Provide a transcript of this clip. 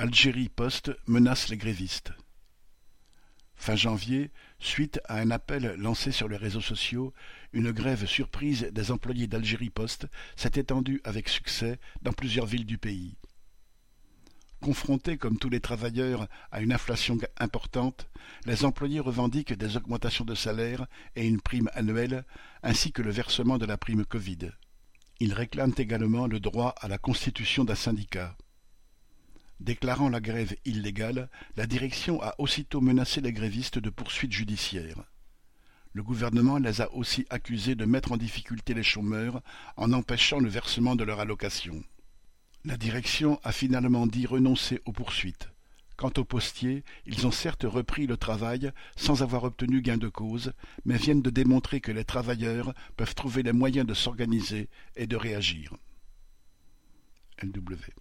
Algérie Post menace les grévistes. Fin janvier, suite à un appel lancé sur les réseaux sociaux, une grève surprise des employés d'Algérie Post s'est étendue avec succès dans plusieurs villes du pays. Confrontés comme tous les travailleurs à une inflation importante, les employés revendiquent des augmentations de salaire et une prime annuelle, ainsi que le versement de la prime Covid. Ils réclament également le droit à la constitution d'un syndicat. Déclarant la grève illégale, la direction a aussitôt menacé les grévistes de poursuites judiciaires. Le gouvernement les a aussi accusés de mettre en difficulté les chômeurs en empêchant le versement de leur allocation. La direction a finalement dit renoncer aux poursuites. Quant aux postiers, ils ont certes repris le travail sans avoir obtenu gain de cause, mais viennent de démontrer que les travailleurs peuvent trouver les moyens de s'organiser et de réagir. LW